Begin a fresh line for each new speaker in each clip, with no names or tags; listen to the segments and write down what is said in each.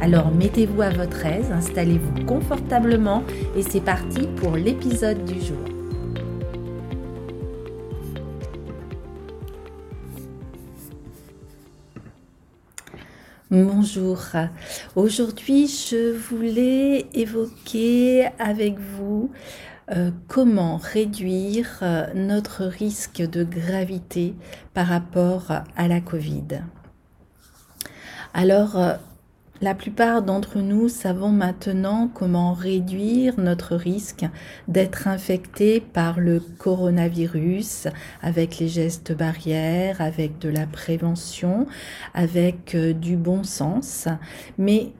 Alors mettez-vous à votre aise, installez-vous confortablement et c'est parti pour l'épisode du jour. Bonjour. Aujourd'hui, je voulais évoquer avec vous euh, comment réduire euh, notre risque de gravité par rapport à la Covid. Alors, euh, la plupart d'entre nous savons maintenant comment réduire notre risque d'être infecté par le coronavirus avec les gestes barrières, avec de la prévention, avec du bon sens. Mais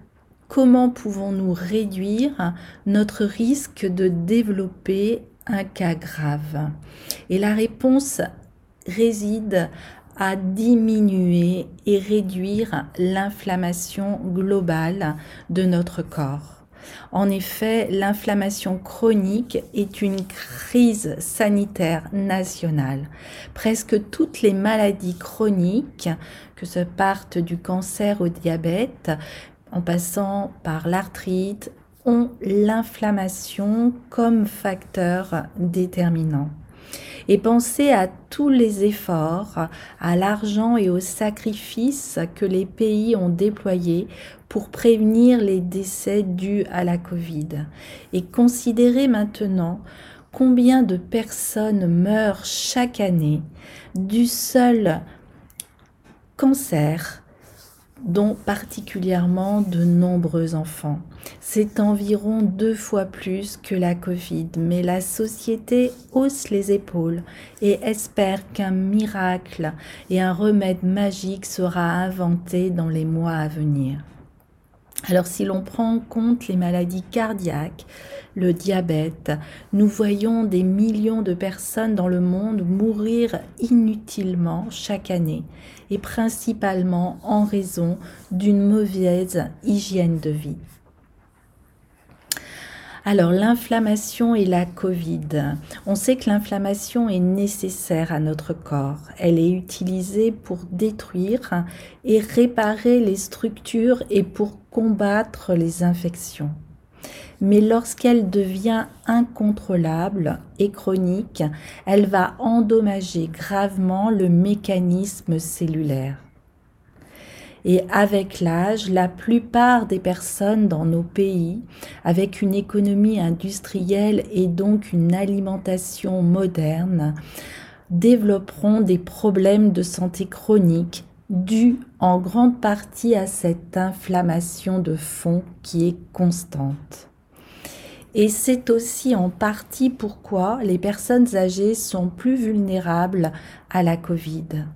comment pouvons-nous réduire notre risque de développer un cas grave? Et la réponse réside à diminuer et réduire l'inflammation globale de notre corps. En effet, l'inflammation chronique est une crise sanitaire nationale. Presque toutes les maladies chroniques, que ce parte du cancer au diabète, en passant par l'arthrite, ont l'inflammation comme facteur déterminant. Et pensez à tous les efforts, à l'argent et aux sacrifices que les pays ont déployés pour prévenir les décès dus à la Covid. Et considérez maintenant combien de personnes meurent chaque année du seul cancer dont particulièrement de nombreux enfants. C'est environ deux fois plus que la Covid, mais la société hausse les épaules et espère qu'un miracle et un remède magique sera inventé dans les mois à venir. Alors si l'on prend en compte les maladies cardiaques, le diabète, nous voyons des millions de personnes dans le monde mourir inutilement chaque année et principalement en raison d'une mauvaise hygiène de vie. Alors l'inflammation et la Covid. On sait que l'inflammation est nécessaire à notre corps. Elle est utilisée pour détruire et réparer les structures et pour combattre les infections. Mais lorsqu'elle devient incontrôlable et chronique, elle va endommager gravement le mécanisme cellulaire. Et avec l'âge, la plupart des personnes dans nos pays, avec une économie industrielle et donc une alimentation moderne, développeront des problèmes de santé chronique dus en grande partie à cette inflammation de fond qui est constante. Et c'est aussi en partie pourquoi les personnes âgées sont plus vulnérables à la Covid.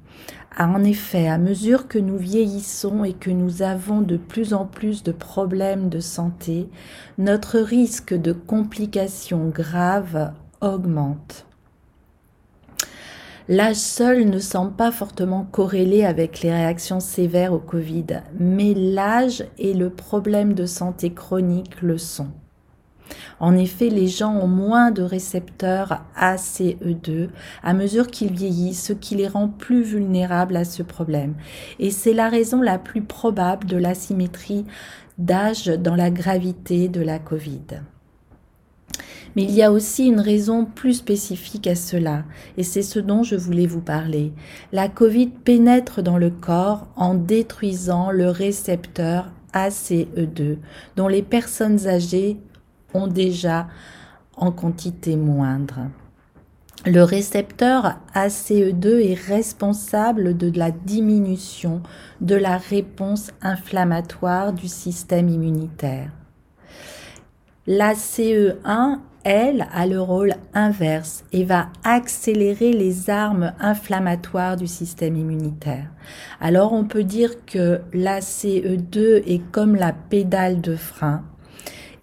En effet, à mesure que nous vieillissons et que nous avons de plus en plus de problèmes de santé, notre risque de complications graves augmente. L'âge seul ne semble pas fortement corrélé avec les réactions sévères au Covid, mais l'âge et le problème de santé chronique le sont. En effet, les gens ont moins de récepteurs ACE2 à mesure qu'ils vieillissent, ce qui les rend plus vulnérables à ce problème. Et c'est la raison la plus probable de l'asymétrie d'âge dans la gravité de la Covid. Mais il y a aussi une raison plus spécifique à cela, et c'est ce dont je voulais vous parler. La Covid pénètre dans le corps en détruisant le récepteur ACE2, dont les personnes âgées ont déjà en quantité moindre. Le récepteur ACE2 est responsable de la diminution de la réponse inflammatoire du système immunitaire. L'ACE1, elle, a le rôle inverse et va accélérer les armes inflammatoires du système immunitaire. Alors on peut dire que l'ACE2 est comme la pédale de frein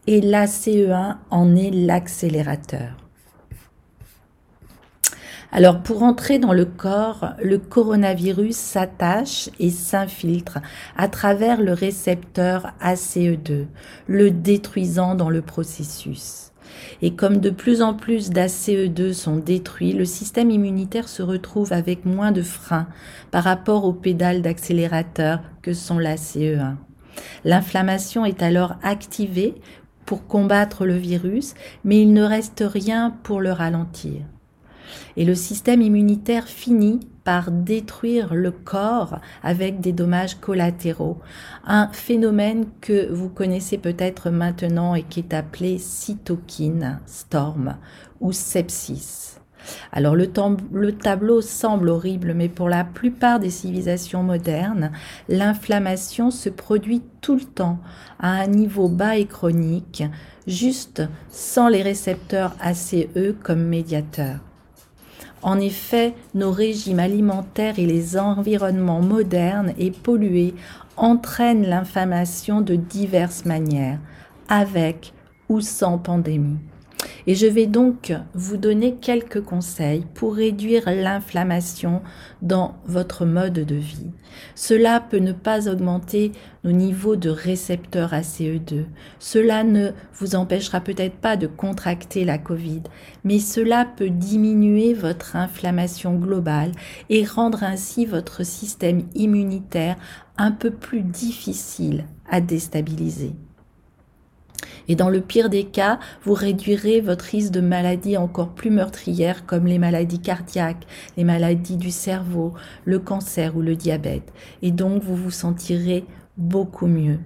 et l'ACE1 en est l'accélérateur. Alors pour entrer dans le corps, le coronavirus s'attache et s'infiltre à travers le récepteur ACE2, le détruisant dans le processus. Et comme de plus en plus d'ACE2 sont détruits, le système immunitaire se retrouve avec moins de freins par rapport aux pédales d'accélérateur que sont l'ACE1. L'inflammation est alors activée pour combattre le virus, mais il ne reste rien pour le ralentir. Et le système immunitaire finit par détruire le corps avec des dommages collatéraux. Un phénomène que vous connaissez peut-être maintenant et qui est appelé cytokine storm ou sepsis. Alors le, le, tableau semble horrible, mais pour la plupart des civilisations modernes, l'inflammation se produit tout le temps à un niveau bas et chronique, juste sans les récepteurs ACE comme médiateurs. En effet, nos régimes alimentaires et les environnements modernes et pollués entraînent l'inflammation de diverses manières, avec ou sans pandémie. Et je vais donc vous donner quelques conseils pour réduire l'inflammation dans votre mode de vie. Cela peut ne pas augmenter nos niveaux de récepteurs ACE2. Cela ne vous empêchera peut-être pas de contracter la Covid, mais cela peut diminuer votre inflammation globale et rendre ainsi votre système immunitaire un peu plus difficile à déstabiliser. Et dans le pire des cas, vous réduirez votre risque de maladies encore plus meurtrières comme les maladies cardiaques, les maladies du cerveau, le cancer ou le diabète. Et donc, vous vous sentirez beaucoup mieux.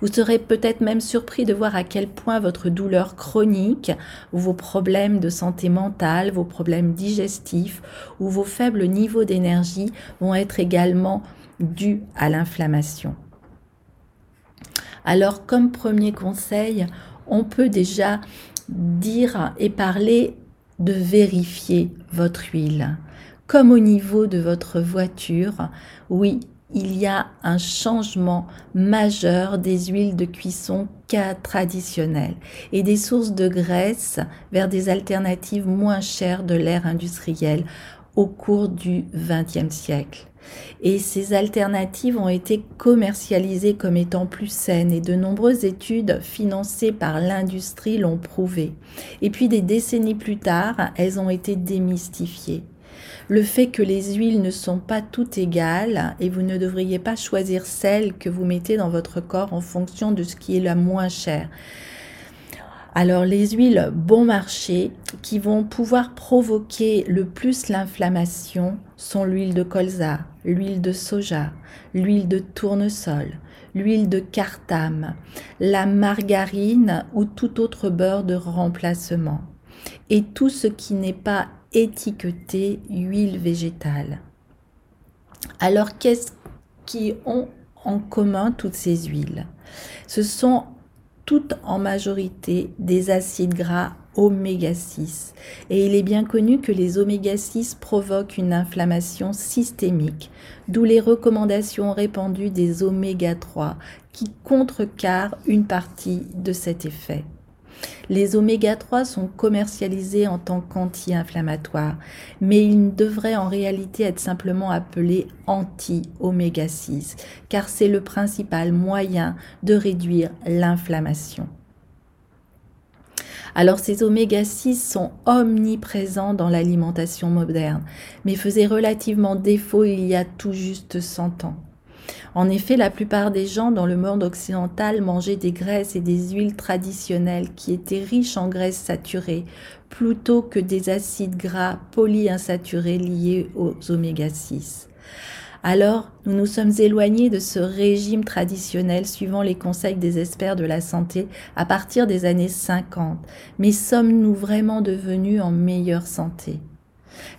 Vous serez peut-être même surpris de voir à quel point votre douleur chronique vos problèmes de santé mentale, vos problèmes digestifs ou vos faibles niveaux d'énergie vont être également dus à l'inflammation. Alors, comme premier conseil, on peut déjà dire et parler de vérifier votre huile. Comme au niveau de votre voiture, oui, il y a un changement majeur des huiles de cuisson traditionnelles et des sources de graisse vers des alternatives moins chères de l'ère industrielle au cours du XXe siècle. Et ces alternatives ont été commercialisées comme étant plus saines et de nombreuses études financées par l'industrie l'ont prouvé. Et puis des décennies plus tard, elles ont été démystifiées. Le fait que les huiles ne sont pas toutes égales et vous ne devriez pas choisir celle que vous mettez dans votre corps en fonction de ce qui est la moins chère. Alors les huiles bon marché qui vont pouvoir provoquer le plus l'inflammation sont l'huile de colza, l'huile de soja, l'huile de tournesol, l'huile de cartame, la margarine ou tout autre beurre de remplacement et tout ce qui n'est pas étiqueté huile végétale. Alors qu'est-ce qui ont en commun toutes ces huiles? Ce sont en majorité des acides gras oméga 6. Et il est bien connu que les oméga 6 provoquent une inflammation systémique, d'où les recommandations répandues des oméga 3 qui contrecarrent une partie de cet effet. Les oméga 3 sont commercialisés en tant qu'anti-inflammatoires, mais ils devraient en réalité être simplement appelés anti-oméga 6, car c'est le principal moyen de réduire l'inflammation. Alors ces oméga 6 sont omniprésents dans l'alimentation moderne, mais faisaient relativement défaut il y a tout juste 100 ans. En effet, la plupart des gens dans le monde occidental mangeaient des graisses et des huiles traditionnelles qui étaient riches en graisses saturées plutôt que des acides gras polyinsaturés liés aux oméga 6. Alors, nous nous sommes éloignés de ce régime traditionnel suivant les conseils des experts de la santé à partir des années 50. Mais sommes-nous vraiment devenus en meilleure santé?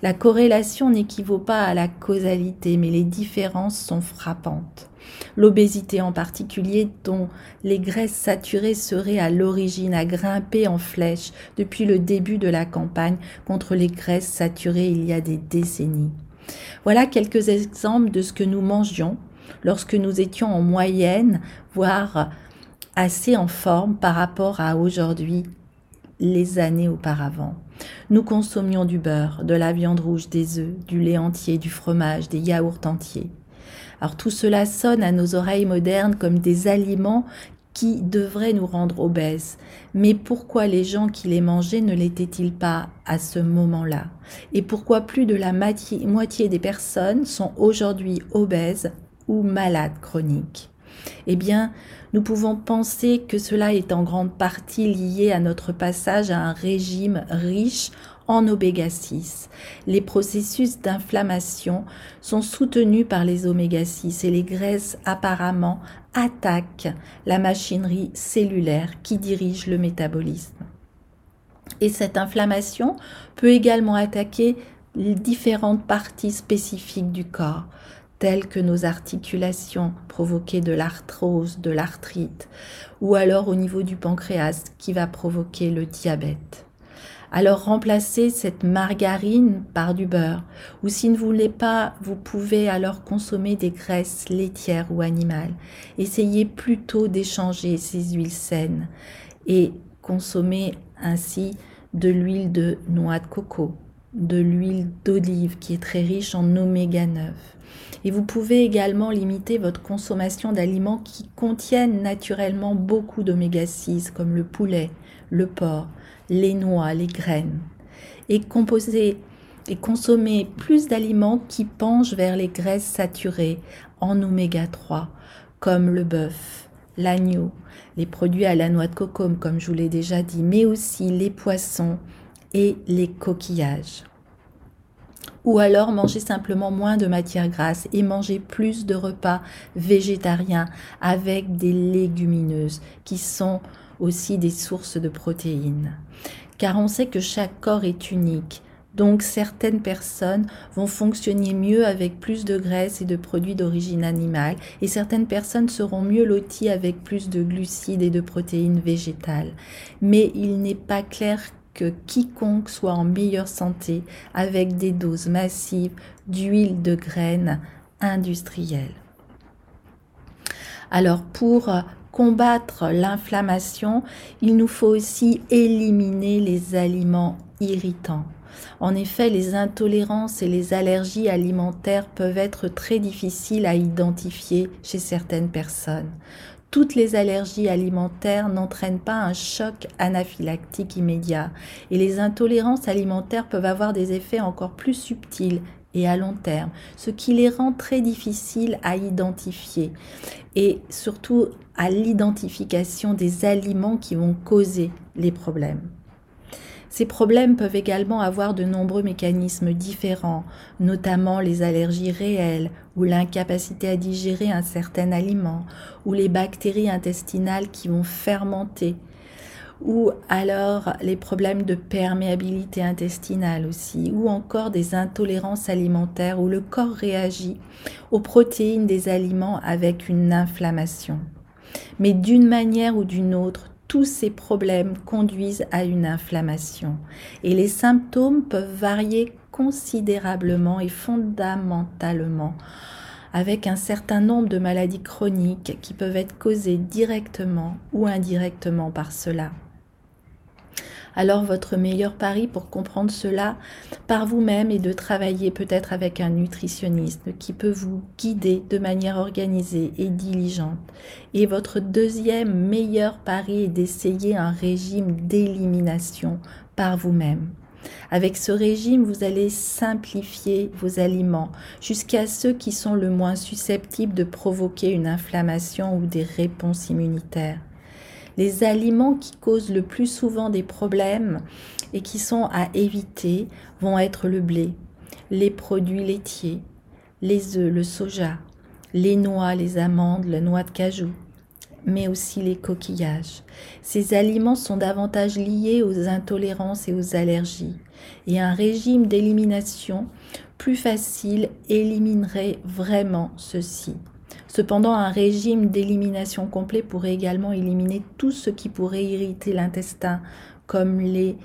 La corrélation n'équivaut pas à la causalité, mais les différences sont frappantes. L'obésité en particulier, dont les graisses saturées seraient à l'origine, a grimpé en flèche depuis le début de la campagne contre les graisses saturées il y a des décennies. Voilà quelques exemples de ce que nous mangions lorsque nous étions en moyenne, voire assez en forme par rapport à aujourd'hui, les années auparavant. Nous consommions du beurre, de la viande rouge, des œufs, du lait entier, du fromage, des yaourts entiers. Alors tout cela sonne à nos oreilles modernes comme des aliments qui devraient nous rendre obèses. Mais pourquoi les gens qui les mangeaient ne l'étaient-ils pas à ce moment-là? Et pourquoi plus de la moitié des personnes sont aujourd'hui obèses ou malades chroniques? Eh bien, nous pouvons penser que cela est en grande partie lié à notre passage à un régime riche en oméga 6. Les processus d'inflammation sont soutenus par les oméga 6 et les graisses apparemment attaquent la machinerie cellulaire qui dirige le métabolisme. Et cette inflammation peut également attaquer différentes parties spécifiques du corps, telles que nos articulations, provoquer de l'arthrose, de l'arthrite, ou alors au niveau du pancréas qui va provoquer le diabète. Alors remplacez cette margarine par du beurre. Ou si vous ne voulez pas, vous pouvez alors consommer des graisses laitières ou animales. Essayez plutôt d'échanger ces huiles saines et consommer ainsi de l'huile de noix de coco, de l'huile d'olive qui est très riche en oméga 9. Et vous pouvez également limiter votre consommation d'aliments qui contiennent naturellement beaucoup d'oméga 6 comme le poulet, le porc, les noix, les graines, et consommer plus d'aliments qui penchent vers les graisses saturées en oméga 3, comme le bœuf, l'agneau, les produits à la noix de coco, comme je vous l'ai déjà dit, mais aussi les poissons et les coquillages. Ou alors manger simplement moins de matières grasses et manger plus de repas végétariens avec des légumineuses qui sont aussi des sources de protéines. Car on sait que chaque corps est unique. Donc certaines personnes vont fonctionner mieux avec plus de graisse et de produits d'origine animale et certaines personnes seront mieux loties avec plus de glucides et de protéines végétales. Mais il n'est pas clair que quiconque soit en meilleure santé avec des doses massives d'huile de graines industrielle. Alors pour combattre l'inflammation, il nous faut aussi éliminer les aliments irritants. En effet, les intolérances et les allergies alimentaires peuvent être très difficiles à identifier chez certaines personnes. Toutes les allergies alimentaires n'entraînent pas un choc anaphylactique immédiat et les intolérances alimentaires peuvent avoir des effets encore plus subtils et à long terme, ce qui les rend très difficiles à identifier et surtout à l'identification des aliments qui vont causer les problèmes. Ces problèmes peuvent également avoir de nombreux mécanismes différents, notamment les allergies réelles ou l'incapacité à digérer un certain aliment ou les bactéries intestinales qui vont fermenter ou alors les problèmes de perméabilité intestinale aussi, ou encore des intolérances alimentaires où le corps réagit aux protéines des aliments avec une inflammation. Mais d'une manière ou d'une autre, tous ces problèmes conduisent à une inflammation et les symptômes peuvent varier considérablement et fondamentalement avec un certain nombre de maladies chroniques qui peuvent être causées directement ou indirectement par cela. Alors votre meilleur pari pour comprendre cela par vous-même est de travailler peut-être avec un nutritionniste qui peut vous guider de manière organisée et diligente. Et votre deuxième meilleur pari est d'essayer un régime d'élimination par vous-même. Avec ce régime, vous allez simplifier vos aliments jusqu'à ceux qui sont le moins susceptibles de provoquer une inflammation ou des réponses immunitaires les aliments qui causent le plus souvent des problèmes et qui sont à éviter vont être le blé, les produits laitiers, les œufs, le soja, les noix, les amandes, la noix de cajou, mais aussi les coquillages. Ces aliments sont davantage liés aux intolérances et aux allergies, et un régime d'élimination plus facile éliminerait vraiment ceci. Cependant, un régime d'élimination complet pourrait également éliminer tout ce qui pourrait irriter l'intestin, comme les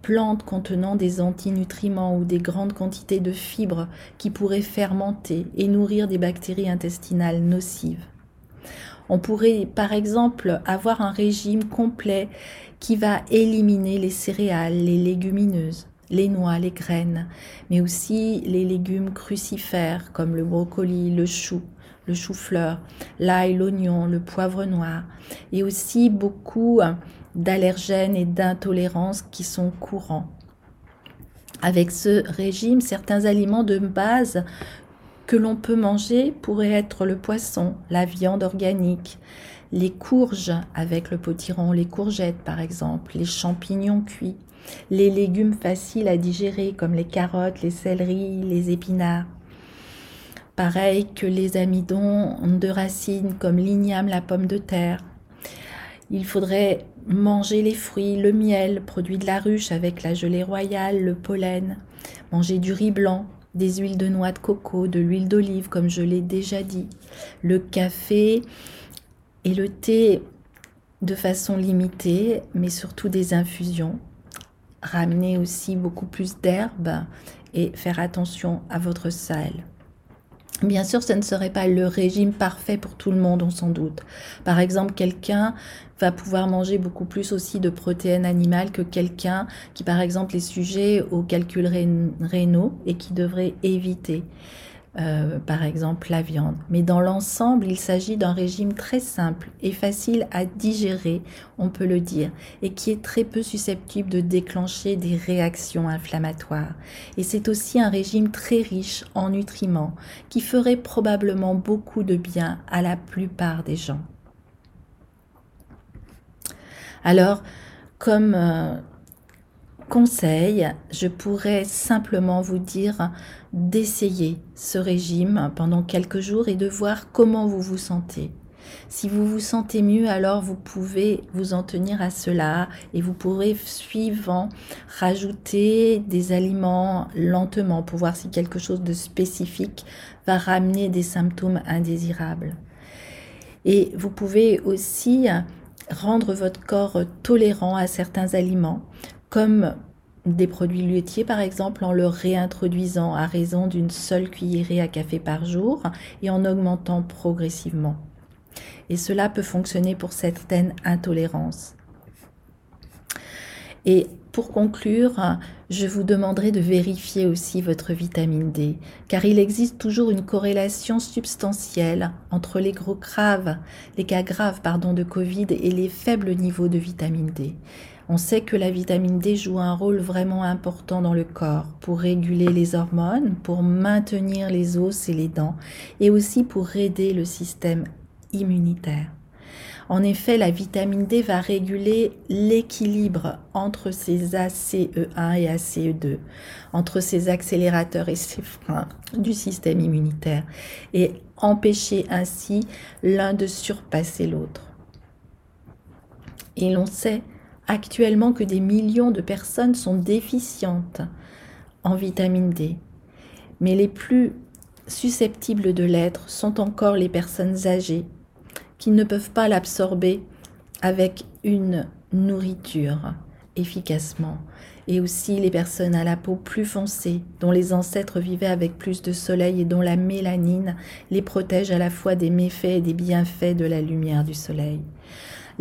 plantes contenant des antinutriments ou des grandes quantités de fibres qui pourraient fermenter et nourrir des bactéries intestinales nocives. On pourrait par exemple avoir un régime complet qui va éliminer les céréales, les légumineuses, les noix, les graines, mais aussi les légumes crucifères comme le brocoli, le chou, le chou-fleur, l'ail, l'oignon, le poivre noir, et aussi beaucoup d'allergènes et d'intolérances qui sont courants. Avec ce régime, certains aliments de base que l'on peut manger pourraient être le poisson, la viande organique, les courges avec le potiron, les courgettes par exemple, les champignons cuits, les légumes faciles à digérer comme les carottes, les céleris, les épinards. Pareil que les amidons de racines comme l'igname, la pomme de terre. Il faudrait manger les fruits, le miel, produit de la ruche avec la gelée royale, le pollen, manger du riz blanc, des huiles de noix de coco, de l'huile d'olive comme je l'ai déjà dit, le café et le thé de façon limitée, mais surtout des infusions. Ramener aussi beaucoup plus d'herbes et faire attention à votre salle. Bien sûr, ce ne serait pas le régime parfait pour tout le monde, on s'en doute. Par exemple, quelqu'un va pouvoir manger beaucoup plus aussi de protéines animales que quelqu'un qui, par exemple, est sujet aux calculs rénaux et qui devrait éviter. Euh, par exemple la viande. Mais dans l'ensemble, il s'agit d'un régime très simple et facile à digérer, on peut le dire, et qui est très peu susceptible de déclencher des réactions inflammatoires. Et c'est aussi un régime très riche en nutriments qui ferait probablement beaucoup de bien à la plupart des gens. Alors, comme euh, conseil, je pourrais simplement vous dire d'essayer ce régime pendant quelques jours et de voir comment vous vous sentez. Si vous vous sentez mieux, alors vous pouvez vous en tenir à cela et vous pourrez suivant rajouter des aliments lentement pour voir si quelque chose de spécifique va ramener des symptômes indésirables. Et vous pouvez aussi rendre votre corps tolérant à certains aliments comme des produits laitiers par exemple en le réintroduisant à raison d'une seule cuillerée à café par jour et en augmentant progressivement. Et cela peut fonctionner pour certaines intolérances. Et pour conclure, je vous demanderai de vérifier aussi votre vitamine D, car il existe toujours une corrélation substantielle entre les cas graves de Covid et les faibles niveaux de vitamine D. On sait que la vitamine D joue un rôle vraiment important dans le corps pour réguler les hormones, pour maintenir les os et les dents et aussi pour aider le système immunitaire. En effet, la vitamine D va réguler l'équilibre entre ces ACE1 et ACE2, entre ces accélérateurs et ces freins du système immunitaire, et empêcher ainsi l'un de surpasser l'autre. Et l'on sait actuellement que des millions de personnes sont déficientes en vitamine D. Mais les plus susceptibles de l'être sont encore les personnes âgées qui ne peuvent pas l'absorber avec une nourriture efficacement. Et aussi les personnes à la peau plus foncée, dont les ancêtres vivaient avec plus de soleil et dont la mélanine les protège à la fois des méfaits et des bienfaits de la lumière du soleil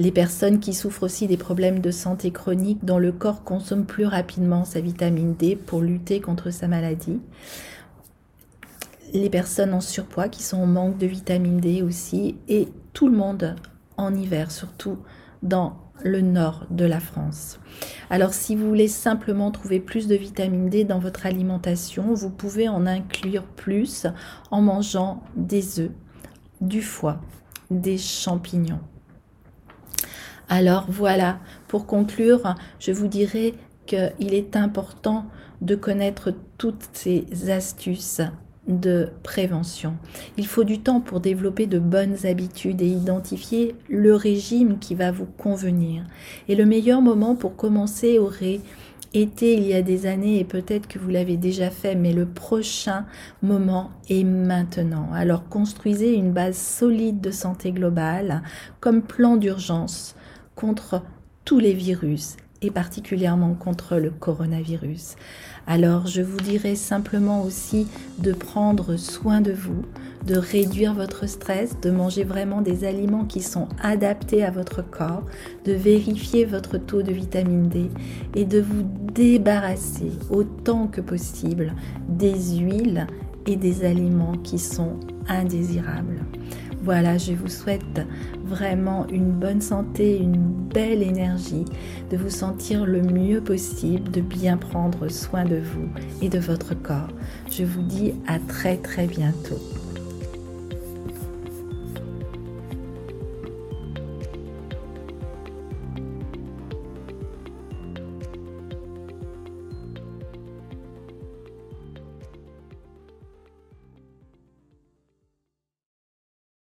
les personnes qui souffrent aussi des problèmes de santé chronique dont le corps consomme plus rapidement sa vitamine D pour lutter contre sa maladie. Les personnes en surpoids qui sont en manque de vitamine D aussi et tout le monde en hiver surtout dans le nord de la France. Alors si vous voulez simplement trouver plus de vitamine D dans votre alimentation, vous pouvez en inclure plus en mangeant des œufs, du foie, des champignons. Alors voilà, pour conclure, je vous dirais qu'il est important de connaître toutes ces astuces de prévention. Il faut du temps pour développer de bonnes habitudes et identifier le régime qui va vous convenir. Et le meilleur moment pour commencer aurait été il y a des années et peut-être que vous l'avez déjà fait, mais le prochain moment est maintenant. Alors construisez une base solide de santé globale comme plan d'urgence contre tous les virus et particulièrement contre le coronavirus. Alors je vous dirais simplement aussi de prendre soin de vous, de réduire votre stress, de manger vraiment des aliments qui sont adaptés à votre corps, de vérifier votre taux de vitamine D et de vous débarrasser autant que possible des huiles et des aliments qui sont indésirables. Voilà, je vous souhaite vraiment une bonne santé, une belle énergie, de vous sentir le mieux possible, de bien prendre soin de vous et de votre corps. Je vous dis à très très bientôt.